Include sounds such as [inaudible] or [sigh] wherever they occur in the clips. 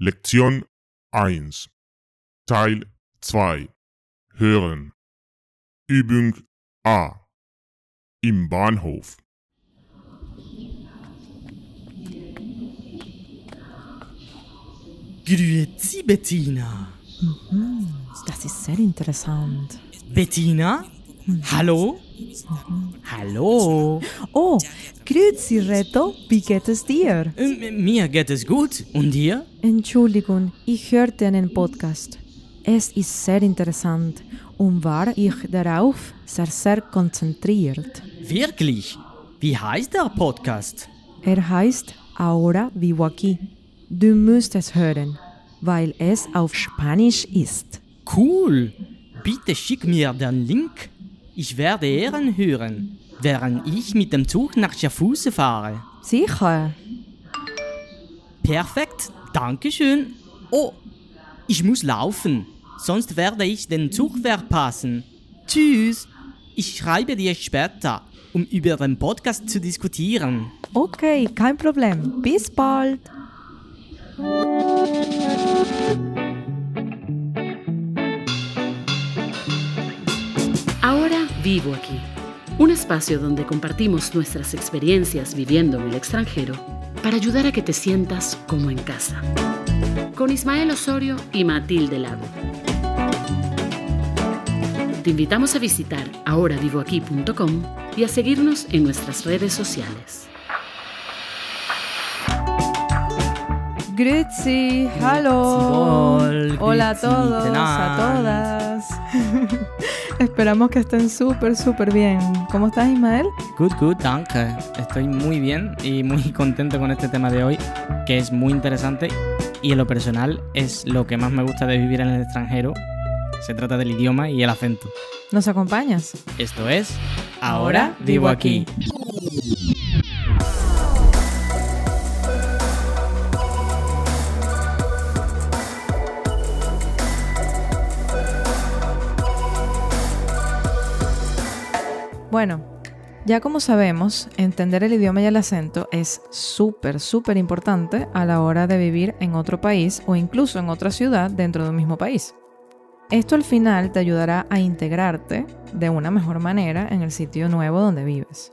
Lektion 1 Teil 2 Hören Übung A Im Bahnhof Grüezi, Bettina. Das ist sehr interessant. Bettina? Hallo? Hallo? Oh, grüezi Reto, wie geht es dir? Ähm, mir geht es gut. Und dir? Entschuldigung, ich hörte einen Podcast. Es ist sehr interessant und war ich darauf sehr, sehr konzentriert. Wirklich? Wie heißt der Podcast? Er heißt Ahora vivo aquí. Du musst es hören, weil es auf Spanisch ist. Cool. Bitte schick mir den Link. Ich werde Ehren hören, während ich mit dem Zug nach Schaffhausen fahre. Sicher. Perfekt, Dankeschön. Oh, ich muss laufen, sonst werde ich den Zug verpassen. Tschüss. Ich schreibe dir später, um über den Podcast zu diskutieren. Okay, kein Problem. Bis bald. Vivo aquí, un espacio donde compartimos nuestras experiencias viviendo en el extranjero para ayudar a que te sientas como en casa. Con Ismael Osorio y Matilde Lago. Te invitamos a visitar ahoravivoaquí.com y a seguirnos en nuestras redes sociales. Grüezi, hallo. Hola a todos, a todas. [laughs] Esperamos que estén súper, súper bien. ¿Cómo estás, Ismael? Good, good, danke. Estoy muy bien y muy [laughs] contento con este tema de hoy, que es muy interesante y en lo personal es lo que más me gusta de vivir en el extranjero. Se trata del idioma y el acento. ¿Nos acompañas? Esto es Ahora vivo aquí. Bueno, ya como sabemos, entender el idioma y el acento es súper, súper importante a la hora de vivir en otro país o incluso en otra ciudad dentro de un mismo país. Esto al final te ayudará a integrarte de una mejor manera en el sitio nuevo donde vives.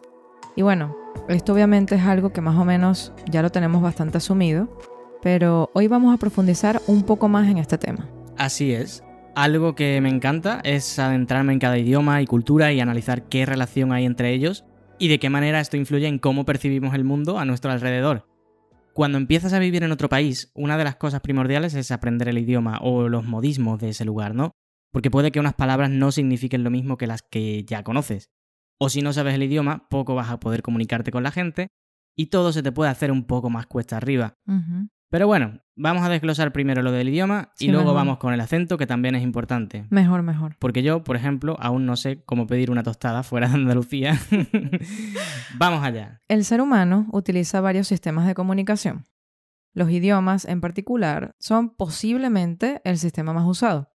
Y bueno, esto obviamente es algo que más o menos ya lo tenemos bastante asumido, pero hoy vamos a profundizar un poco más en este tema. Así es. Algo que me encanta es adentrarme en cada idioma y cultura y analizar qué relación hay entre ellos y de qué manera esto influye en cómo percibimos el mundo a nuestro alrededor. Cuando empiezas a vivir en otro país, una de las cosas primordiales es aprender el idioma o los modismos de ese lugar, ¿no? Porque puede que unas palabras no signifiquen lo mismo que las que ya conoces. O si no sabes el idioma, poco vas a poder comunicarte con la gente y todo se te puede hacer un poco más cuesta arriba. Pero bueno, vamos a desglosar primero lo del idioma y Sí, luego mejor. vamos con el acento, que también es importante. Mejor, mejor. Porque yo, por ejemplo, aún no sé cómo pedir una tostada fuera de Andalucía. [laughs] vamos allá. El ser humano utiliza varios sistemas de comunicación. Los idiomas, en particular, son posiblemente el sistema más usado.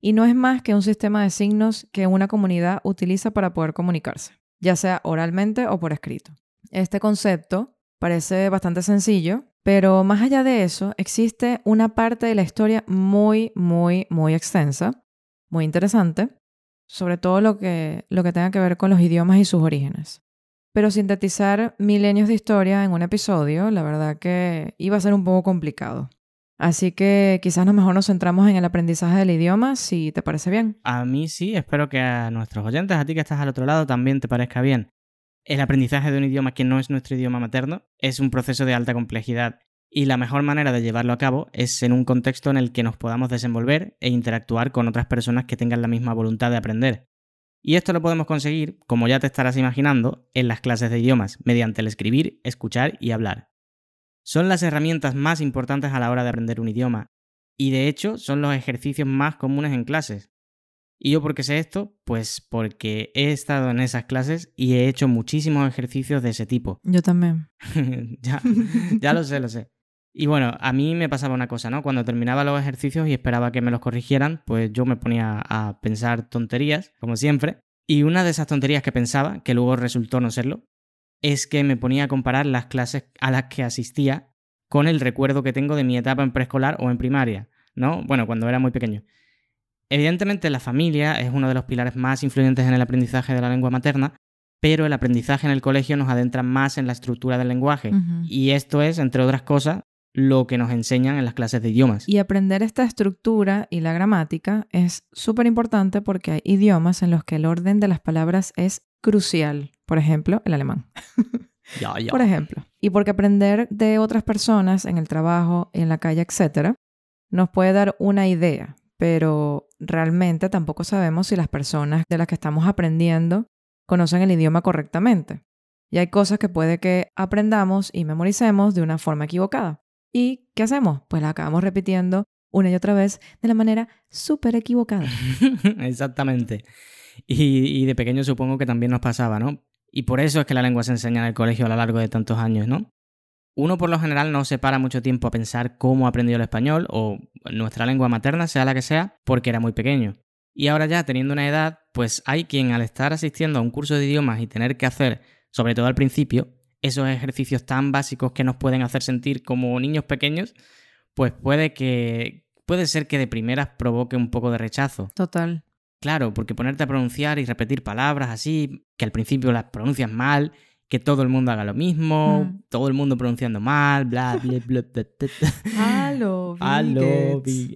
Y no es más que un sistema de signos que una comunidad utiliza para poder comunicarse, ya sea oralmente o por escrito. Este concepto parece bastante sencillo, pero más allá de eso, existe una parte de la historia muy, muy, muy extensa, muy interesante, sobre todo lo que, lo que tenga que ver con los idiomas y sus orígenes. Pero sintetizar milenios de historia en un episodio, la verdad que iba a ser un poco complicado. Así que quizás nos mejor nos centramos en el aprendizaje del idioma, si te parece bien. A mí sí, espero que a nuestros oyentes, a ti que estás al otro lado, también te parezca bien. El aprendizaje de un idioma que no es nuestro idioma materno es un proceso de alta complejidad y la mejor manera de llevarlo a cabo es en un contexto en el que nos podamos desenvolver e interactuar con otras personas que tengan la misma voluntad de aprender. Y esto lo podemos conseguir, como ya te estarás imaginando, en las clases de idiomas, mediante el escribir, escuchar y hablar. Son las herramientas más importantes a la hora de aprender un idioma, y de hecho son los ejercicios más comunes en clases. ¿Y yo por qué sé esto? Pues porque he estado en esas clases y he hecho muchísimos ejercicios de ese tipo. Yo también. [laughs] ya, ya lo sé, lo sé. Y bueno, a mí me pasaba una cosa, ¿no? Cuando terminaba los ejercicios y esperaba que me los corrigieran, pues yo me ponía a pensar tonterías, como siempre. Y una de esas tonterías que pensaba, que luego resultó no serlo, es que me ponía a comparar las clases a las que asistía con el recuerdo que tengo de mi etapa en preescolar o en primaria, ¿no? Bueno, cuando era muy pequeño. Evidentemente la familia es uno de los pilares más influyentes en el aprendizaje de la lengua materna, pero el aprendizaje en el colegio nos adentra más en la estructura del lenguaje. Y esto es, entre otras cosas, lo que nos enseñan en las clases de idiomas. Y aprender esta estructura y la gramática es súper importante porque hay idiomas en los que el orden de las palabras es crucial. Por ejemplo, el alemán. [laughs] Ya, ya. Por ejemplo. Y porque aprender de otras personas en el trabajo, en la calle, etcétera, nos puede dar una idea, pero realmente tampoco sabemos si las personas de las que estamos aprendiendo conocen el idioma correctamente. Y hay cosas que puede que aprendamos y memoricemos de una forma equivocada. ¿Y qué hacemos? Pues la acabamos repitiendo una y otra vez de la manera súper equivocada. [laughs] Exactamente. Y, y de pequeño supongo que también nos pasaba, ¿no? Y por eso es que la lengua se enseña en el colegio a lo largo de tantos años, ¿no? Uno por lo general no se para mucho tiempo a pensar cómo aprendió el español o nuestra lengua materna, sea la que sea, porque era muy pequeño. Y ahora ya teniendo una edad, pues hay quien al estar asistiendo a un curso de idiomas y tener que hacer, sobre todo al principio, esos ejercicios tan básicos que nos pueden hacer sentir como niños pequeños, pues puede que puede ser que de primeras provoque un poco de rechazo. Total. Claro, porque ponerte a pronunciar y repetir palabras así, que al principio las pronuncias mal, que todo el mundo haga lo mismo, Mm. todo el mundo pronunciando mal, bla, [laughs] bla, bla, bla, bla, bla.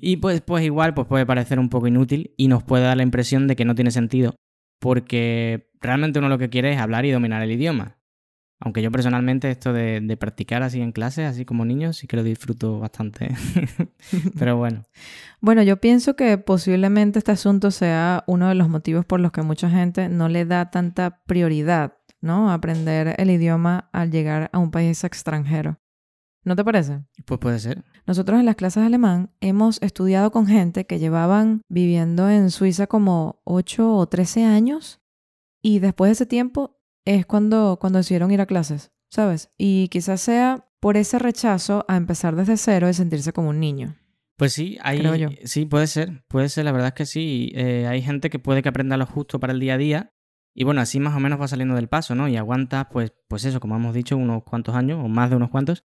Y pues, pues igual pues puede parecer un poco inútil y nos puede dar la impresión de que no tiene sentido, porque realmente uno lo que quiere es hablar y dominar el idioma. Aunque yo personalmente esto de, de practicar así en clase, así como niño, sí que lo disfruto bastante. [laughs] Pero bueno, [laughs] Bueno, yo pienso que posiblemente este asunto sea uno de los motivos por los que mucha gente no le da tanta prioridad, ¿no? Aprender el idioma al llegar a un país extranjero. ¿No te parece? pues puede ser. Nosotros en las clases de alemán hemos estudiado con gente que llevaban viviendo en Suiza como 8 o 13 años y después de ese tiempo es cuando, cuando decidieron ir a clases, ¿sabes? Y quizás sea por ese rechazo a empezar desde cero y sentirse como un niño. Pues sí, hay, Creo yo. sí, puede ser, puede ser, la verdad es que sí. Eh, hay gente que puede que aprenda lo justo para el día a día y bueno, así más o menos va saliendo del paso, ¿no? Y aguanta, pues, pues eso, como hemos dicho, unos cuantos años o más de unos cuantos.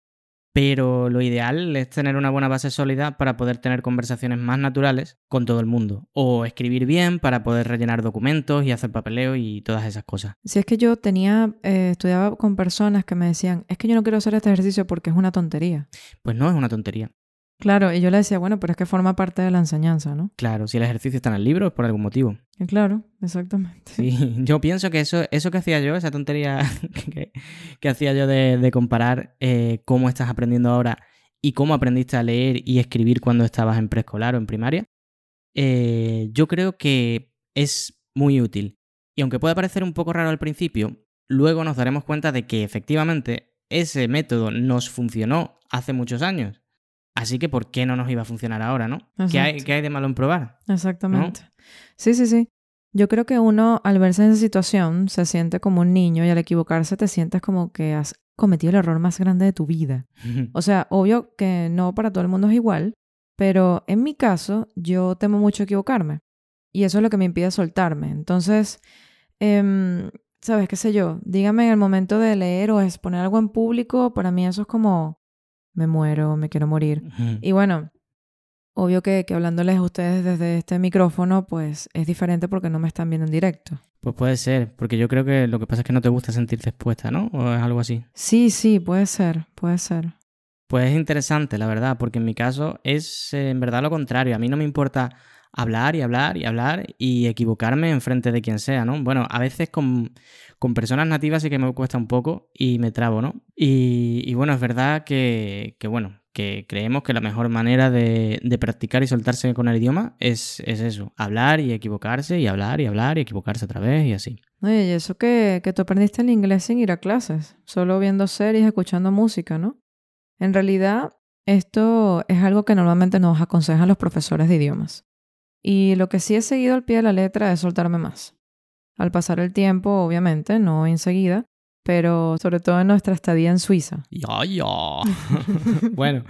Pero lo ideal es tener una buena base sólida para poder tener conversaciones más naturales con todo el mundo. O escribir bien para poder rellenar documentos y hacer papeleo y todas esas cosas. Si es que yo tenía, eh, estudiaba con personas que me decían, es que yo no quiero hacer este ejercicio porque es una tontería. Pues no es una tontería. Claro, y yo le decía, bueno, pero es que forma parte de la enseñanza, ¿no? Claro, si el ejercicio está en el libro es por algún motivo. Y claro, exactamente. Sí, [laughs] yo pienso que eso, eso que hacía yo, esa tontería [laughs] que, que hacía yo de, de comparar eh, cómo estás aprendiendo ahora y cómo aprendiste a leer y escribir cuando estabas en preescolar o en primaria, eh, yo creo que es muy útil. Y aunque pueda parecer un poco raro al principio, luego nos daremos cuenta de que efectivamente ese método nos funcionó hace muchos años. Así que, ¿por qué no nos iba a funcionar ahora, no? ¿Qué hay, qué hay de malo en probar? Exactamente. Sí, sí, sí. Yo creo que uno al verse en esa situación se siente como un niño y al equivocarse te sientes como que has cometido el error más grande de tu vida. [laughs] O sea, obvio que no para todo el mundo es igual, pero en mi caso yo temo mucho equivocarme y eso es lo que me impide soltarme. Entonces, em, ¿sabes qué sé yo? Dígame en el momento de leer o exponer algo en público, para mí eso es como me muero, me quiero morir. Y bueno, obvio que, que hablándoles a ustedes desde este micrófono, pues es diferente porque no me están viendo en directo. Pues puede ser, porque yo creo que lo que pasa es que no te gusta sentirte expuesta, ¿no? O es algo así. Sí, sí, puede ser, puede ser. Pues es interesante, la verdad, porque en mi caso es eh, en verdad lo contrario. A mí no me importa hablar y hablar y hablar y equivocarme en frente de quien sea, ¿no? Bueno, a veces con, con personas nativas sí que me cuesta un poco y me trabo, ¿no? Y, y bueno, es verdad que, que, bueno, que creemos que la mejor manera de, de practicar y soltarse con el idioma es, es eso, hablar y equivocarse y hablar y hablar y equivocarse otra vez y así. Oye, y eso que, que tú aprendiste el inglés sin ir a clases, solo viendo series, escuchando música, ¿no? En realidad, esto es algo que normalmente nos aconsejan los profesores de idiomas. Y lo que sí he seguido al pie de la letra es soltarme más. Al pasar el tiempo, obviamente, no enseguida, pero sobre todo en nuestra estadía en Suiza. Ya, ya. [laughs] [laughs] bueno,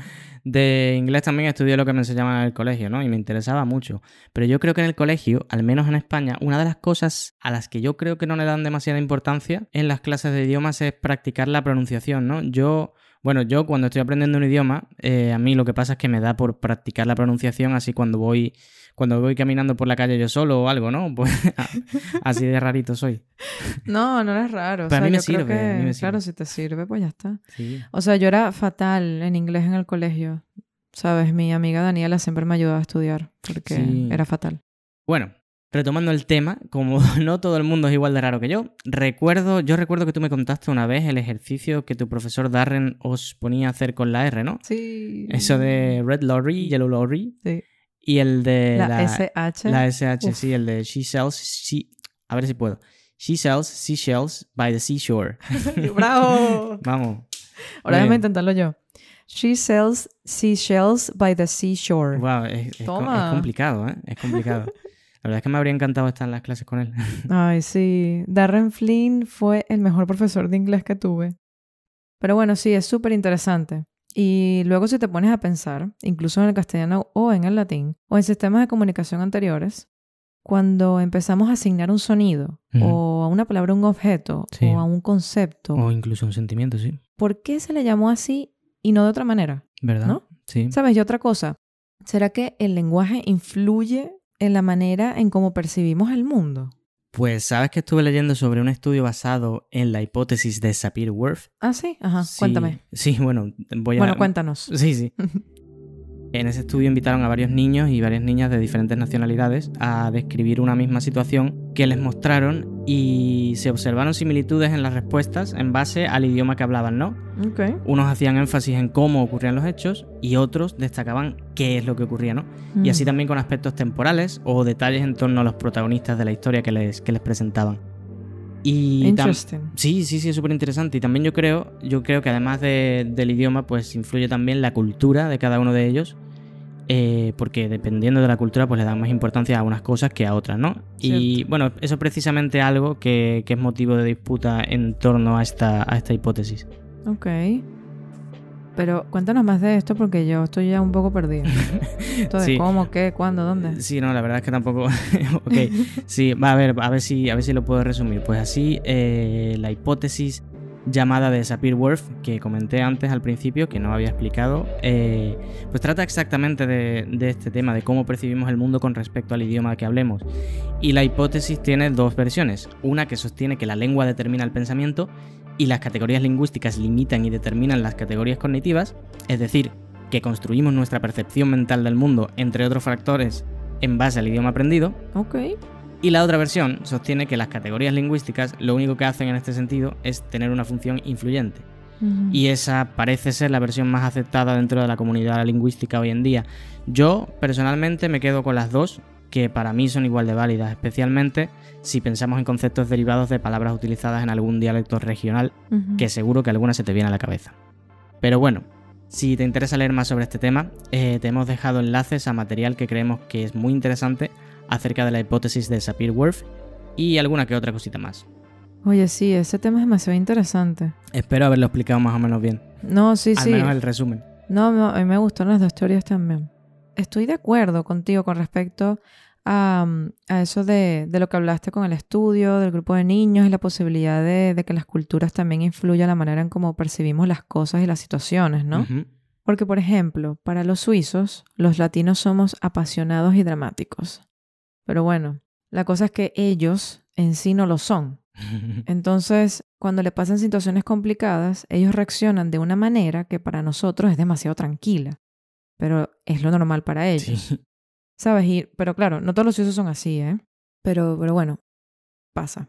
de inglés también estudié lo que me enseñaban en el colegio, ¿no? Y me interesaba mucho. Pero yo creo que en el colegio, al menos en España, una de las cosas a las que yo creo que no le dan demasiada importancia en las clases de idiomas es practicar la pronunciación, ¿no? Yo, Bueno, yo cuando estoy aprendiendo un idioma, eh, a mí lo que pasa es que me da por practicar la pronunciación así cuando voy, cuando voy caminando por la calle yo solo o algo, ¿no? [laughs] Pues así de rarito soy. No, no eres raro. o Pero a sea, mí me sirve, a mí que, me sirve. Claro, si te sirve, pues ya está. Sí. O sea, yo era fatal en inglés en el colegio. Sabes, mi amiga Daniela siempre me ayudaba a estudiar porque Sí. era fatal. Bueno, retomando el tema, como [laughs] no todo el mundo es igual de raro que yo, recuerdo, yo recuerdo que tú me contaste una vez el ejercicio que tu profesor Darren os ponía a hacer con la R, ¿no? Sí. Eso de Red Lorry, Yellow Lorry Sí. Y el de La, la, SH. la SH, Uf. sí, el de She sells, she, a ver si puedo. She sells seashells by the seashore. [laughs] ¡Bravo! [laughs] Vamos. Ahora déjame intentarlo yo. She sells seashells by the seashore. Wow, es, es co- Toma. es complicado, ¿eh? Es complicado. La verdad es que me habría encantado estar en las clases con él. [laughs] Ay, sí. Darren Flynn fue el mejor profesor de inglés que tuve. Pero bueno, sí, es súper interesante. Y luego si te pones a pensar, incluso en el castellano o en el latín, o en sistemas de comunicación anteriores, cuando empezamos a asignar un sonido, o a una palabra un objeto, Sí. o a un concepto, O incluso un sentimiento, sí. ¿por qué se le llamó así y no de otra manera? ¿Verdad? ¿No? Sí. ¿Sabes? Y otra cosa, ¿será que el lenguaje influye en la manera en cómo percibimos el mundo? Pues sabes que estuve leyendo sobre un estudio basado en la hipótesis de Sapir-Whorf. Ah, sí, ajá, Sí, cuéntame. Sí, bueno, voy a... Bueno, cuéntanos. Sí, sí. [laughs] En ese estudio invitaron a varios niños y varias niñas de diferentes nacionalidades a describir una misma situación que les mostraron y se observaron similitudes en las respuestas en base al idioma que hablaban, ¿no? Ok. Unos hacían énfasis en cómo ocurrían los hechos y otros destacaban qué es lo que ocurría, ¿no? Y así Mm. también con aspectos temporales o detalles en torno a los protagonistas de la historia que les, que les presentaban. Y. Sí, sí, sí, es súper interesante. Y también yo creo, yo creo que además de- del idioma, pues influye también la cultura de cada uno de ellos. eh, porque dependiendo de la cultura, pues le dan más importancia a unas cosas que a otras, ¿no? Y bueno, eso es precisamente algo que, que es motivo de disputa en torno a esta, a esta hipótesis. Ok. Pero cuéntanos más de esto porque yo estoy ya un poco perdida. [laughs] Esto de Sí. cómo, qué, cuándo, dónde. Sí, no, la verdad es que tampoco. [laughs] ok, sí, va a ver, a ver si, a ver si lo puedo resumir. Pues así, eh, la hipótesis llamada de Sapir-Whorf, que comenté antes al principio, que no había explicado, eh, pues trata exactamente de, de este tema, de cómo percibimos el mundo con respecto al idioma que hablemos. Y la hipótesis tiene dos versiones. Una que sostiene que la lengua determina el pensamiento y las categorías lingüísticas limitan y determinan las categorías cognitivas, es decir, que construimos nuestra percepción mental del mundo, entre otros factores, en base al idioma aprendido. Ok. Y la otra versión sostiene que las categorías lingüísticas lo único que hacen en este sentido es tener una función influyente. Y esa parece ser la versión más aceptada dentro de la comunidad lingüística hoy en día. Yo personalmente me quedo con las dos, que para mí son igual de válidas, especialmente si pensamos en conceptos derivados de palabras utilizadas en algún dialecto regional, que seguro que alguna se te viene a la cabeza. Pero bueno, si te interesa leer más sobre este tema, eh, te hemos dejado enlaces a material que creemos que es muy interesante acerca de la hipótesis de Sapir-Whorf y alguna que otra cosita más. Oye, sí, ese tema es demasiado interesante. Espero haberlo explicado más o menos bien. No, sí, Al sí. menos el resumen. No, no, a mí me gustaron las dos teorías también. Estoy de acuerdo contigo con respecto a, mm, a eso de, de lo que hablaste con el estudio, del grupo de niños y la posibilidad de, de que las culturas también influyan la manera en cómo percibimos las cosas y las situaciones, ¿no? Porque, por ejemplo, para los suizos, los latinos somos apasionados y dramáticos. Pero bueno, la cosa es que ellos en sí no lo son. [laughs] Entonces, cuando le pasan situaciones complicadas, ellos reaccionan de una manera que para nosotros es demasiado tranquila. Pero es lo normal para ellos. Sí. [laughs] ¿Sabes? Y, pero claro, no todos los suizos son así, ¿eh? Pero, pero bueno, pasa.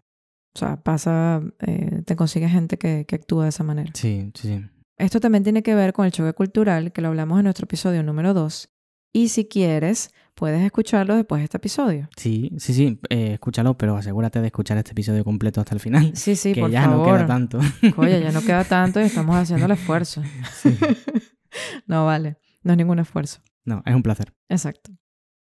O sea, pasa, eh, te consigues gente que, que actúa de esa manera. sí, sí, sí. Esto también tiene que ver con el choque cultural, que lo hablamos en nuestro episodio número 2. Y si quieres, puedes escucharlo después de este episodio. Sí, sí, sí, eh, escúchalo, pero asegúrate de escuchar este episodio completo hasta el final. Sí, sí, que por ya favor. no queda tanto. Oye, ya no queda tanto y estamos haciendo el [laughs] esfuerzo. [laughs] no, vale. No es ningún esfuerzo. No, es un placer. Exacto.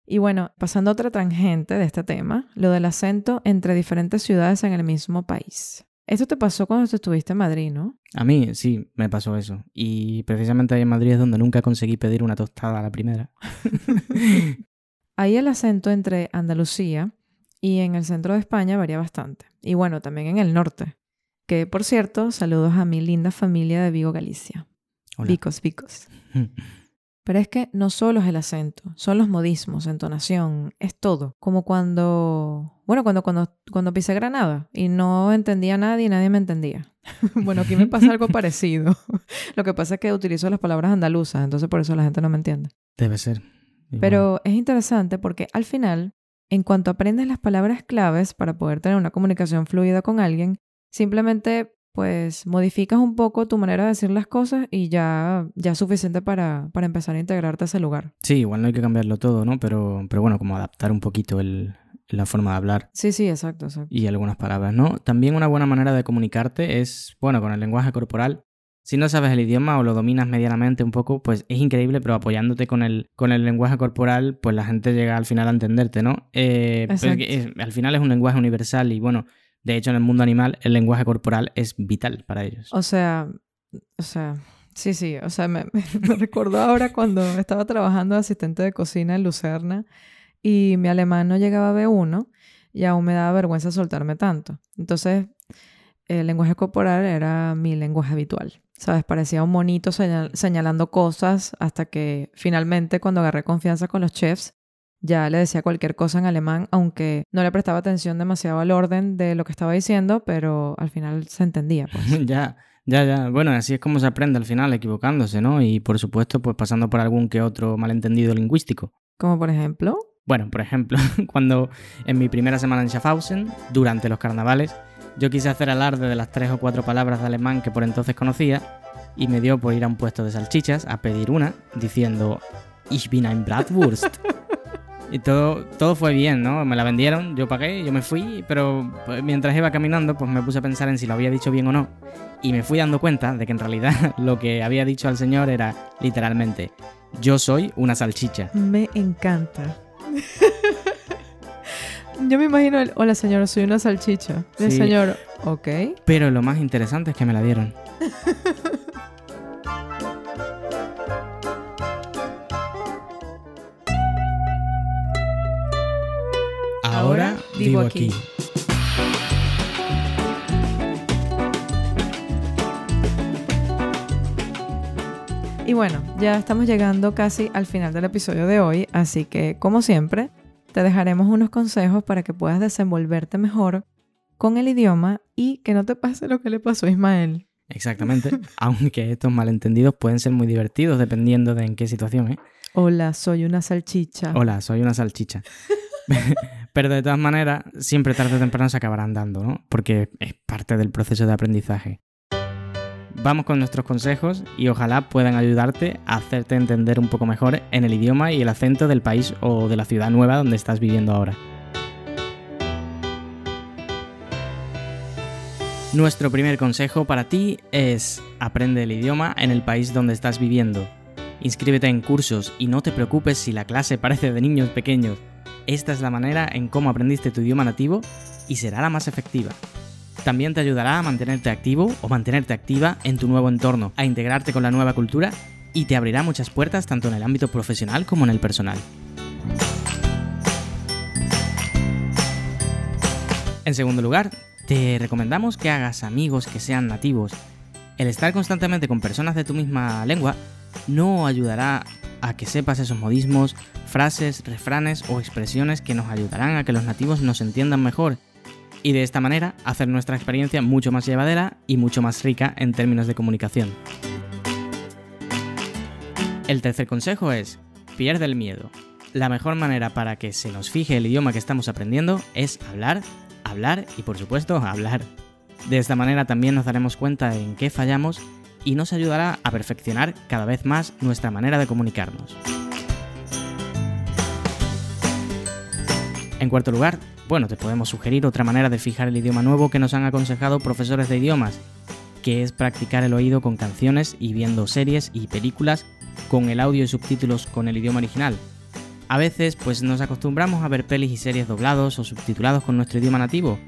Y bueno, pasando a otra tangente de este tema, lo del acento entre diferentes ciudades en el mismo país. Esto te pasó cuando estuviste en Madrid, ¿no? A mí sí, me pasó eso. Y precisamente ahí en Madrid es donde nunca conseguí pedir una tostada a la primera. [laughs] [laughs] Ahí el acento entre Andalucía y en el centro de España varía bastante. Y bueno, también en el norte. Que, por cierto, saludos a mi linda familia de Vigo, Galicia. Hola. Vicos, vicos. [laughs] Pero es que no solo es el acento, son los modismos, entonación, es todo. Como cuando, bueno, cuando, cuando, cuando pisé Granada y no entendía a nadie y nadie me entendía. [laughs] bueno, aquí me pasa algo [laughs] parecido. [laughs] Lo que pasa es que utilizo las palabras andaluzas, entonces por eso la gente no me entiende. Debe ser. Pero es interesante porque al final, en cuanto aprendes las palabras claves para poder tener una comunicación fluida con alguien, simplemente pues modificas un poco tu manera de decir las cosas y ya, ya es suficiente para, para empezar a integrarte a ese lugar. Sí, igual no hay que cambiarlo todo, ¿no? Pero, pero bueno, como adaptar un poquito el- la forma de hablar Sí, sí, exacto, exacto. y algunas palabras, ¿no? También una buena manera de comunicarte es, bueno, con el lenguaje corporal. Si no sabes el idioma o lo dominas medianamente un poco, pues es increíble, pero apoyándote con el, con el lenguaje corporal, pues la gente llega al final a entenderte, ¿no? Eh, al final es un lenguaje universal y bueno, de hecho en el mundo animal el lenguaje corporal es vital para ellos. O sea, o sea, sí, sí, o sea, me, [laughs] me, ahora cuando estaba trabajando de asistente de cocina en Lucerna y mi alemán no llegaba a B1 y aún me daba vergüenza soltarme tanto. Entonces, el lenguaje corporal era mi lenguaje habitual. ¿Sabes? Parecía un monito señal- señalando cosas hasta que finalmente cuando agarré confianza con los chefs, ya le decía cualquier cosa en alemán, aunque no le prestaba atención demasiado al orden de lo que estaba diciendo, pero al final se entendía. Pues. [laughs] ya, ya, ya. Bueno, así es como se aprende al final, equivocándose, ¿no? Y por supuesto, pues pasando por algún que otro malentendido lingüístico. Como por ejemplo, Bueno, por ejemplo, [laughs] cuando en mi primera semana en Schaffhausen, durante los carnavales, yo quise hacer alarde de las tres o cuatro palabras de alemán que por entonces conocía y me dio por ir a un puesto de salchichas a pedir una diciendo Ich bin ein Bratwurst. [laughs] Y todo, todo fue bien, ¿no? Me la vendieron, yo pagué, yo me fui, pero pues, mientras iba caminando, pues me puse a pensar en si lo había dicho bien o no. Y me fui dando cuenta de que en realidad [laughs] lo que había dicho al señor era literalmente, yo soy una salchicha. me encanta. Yo me imagino el, hola señor, soy una salchicha. El Sí. señor, ok. Pero lo más interesante es que me la dieron. [laughs] Ahora vivo aquí. Y bueno, ya estamos llegando casi al final del episodio de hoy, así que como siempre, te dejaremos unos consejos para que puedas desenvolverte mejor con el idioma y que no te pase lo que le pasó a Ismael. Exactamente. [laughs] Aunque estos malentendidos pueden ser muy divertidos dependiendo de en qué situación, ¿eh? Hola, soy una salchicha. Hola, soy una salchicha. [laughs] Pero de todas maneras, siempre tarde o temprano se acabarán dando, ¿no? Porque es parte del proceso de aprendizaje. Vamos con nuestros consejos y ojalá puedan ayudarte a hacerte entender un poco mejor en el idioma y el acento del país o de la ciudad nueva donde estás viviendo ahora. Nuestro primer consejo para ti es aprende el idioma en el país donde estás viviendo. Inscríbete en cursos y no te preocupes si la clase parece de niños pequeños. Esta es la manera en cómo aprendiste tu idioma nativo y será la más efectiva. También te ayudará a mantenerte activo o mantenerte activa en tu nuevo entorno, a integrarte con la nueva cultura y te abrirá muchas puertas tanto en el ámbito profesional como en el personal. En segundo lugar, te recomendamos que hagas amigos que sean nativos. El estar constantemente con personas de tu misma lengua no ayudará a que sepas esos modismos, frases, refranes o expresiones que nos ayudarán a que los nativos nos entiendan mejor y de esta manera hacer nuestra experiencia mucho más llevadera y mucho más rica en términos de comunicación. El tercer consejo es, pierde el miedo. La mejor manera para que se nos fije el idioma que estamos aprendiendo es hablar, hablar y por supuesto hablar. De esta manera también nos daremos cuenta en qué fallamos y nos ayudará a perfeccionar cada vez más nuestra manera de comunicarnos. En cuarto lugar, bueno, te podemos sugerir otra manera de fijar el idioma nuevo que nos han aconsejado profesores de idiomas, que es practicar el oído con canciones y viendo series y películas con el audio y subtítulos con el idioma original. A veces, pues nos acostumbramos a ver pelis y series doblados o subtitulados con nuestro idioma nativo.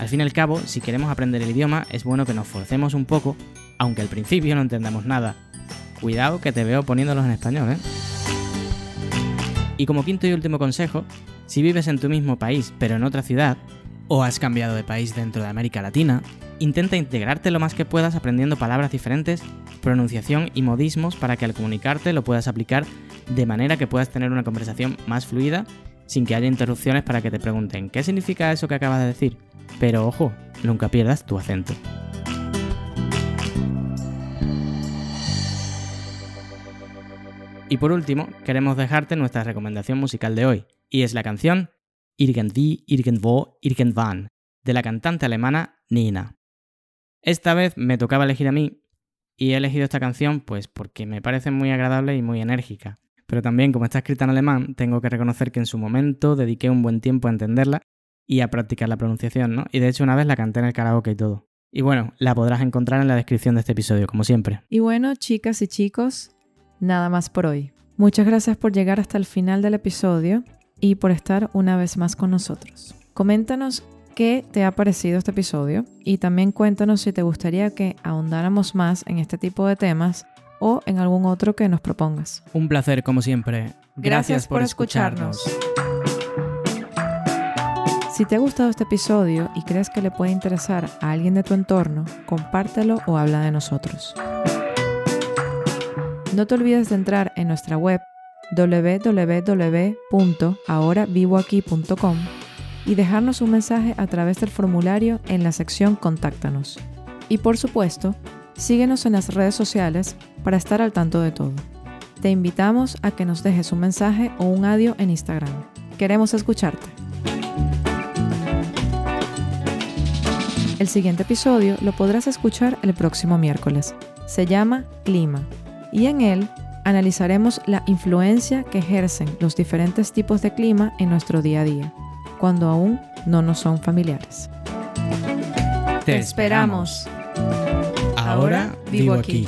Al fin y al cabo, si queremos aprender el idioma, es bueno que nos forcemos un poco, aunque al principio no entendamos nada. Cuidado que te veo poniéndolos en español, ¿eh? Y como quinto y último consejo, si vives en tu mismo país pero en otra ciudad, o has cambiado de país dentro de América Latina, Intenta integrarte lo más que puedas aprendiendo palabras diferentes, pronunciación y modismos para que al comunicarte lo puedas aplicar de manera que puedas tener una conversación más fluida sin que haya interrupciones para que te pregunten ¿qué significa eso que acabas de decir? Pero ojo, nunca pierdas tu acento. Y por último, queremos dejarte nuestra recomendación musical de hoy, y es la canción Irgendwie, Irgendwo, Irgendwann, de la cantante alemana Nina. Esta vez me tocaba elegir a mí, y he elegido esta canción pues porque me parece muy agradable y muy enérgica. Pero también, como está escrita en alemán, tengo que reconocer que en su momento dediqué un buen tiempo a entenderla y a practicar la pronunciación, ¿no? Y de hecho una vez la canté en el karaoke y todo. Y bueno, la podrás encontrar en la descripción de este episodio, como siempre. Y bueno, chicas y chicos, nada más por hoy. Muchas gracias por llegar hasta el final del episodio y por estar una vez más con nosotros. Coméntanos qué te ha parecido este episodio y también cuéntanos si te gustaría que ahondáramos más en este tipo de temas o en algún otro que nos propongas. Un placer, como siempre. Gracias, por, escucharnos. Si te ha gustado este episodio y crees que le puede interesar a alguien de tu entorno, compártelo o habla de nosotros. No te olvides de entrar en nuestra web www.ahoravivoaquí.com y dejarnos un mensaje a través del formulario en la sección Contáctanos. Y por supuesto, síguenos en las redes sociales para estar al tanto de todo. Te invitamos a que nos dejes un mensaje o un audio en Instagram. Queremos escucharte. El siguiente episodio lo podrás escuchar el próximo miércoles. Se llama Clima y en él analizaremos la influencia que ejercen los diferentes tipos de clima en nuestro día a día, cuando aún no nos son familiares. Te esperamos. Ahora vivo aquí.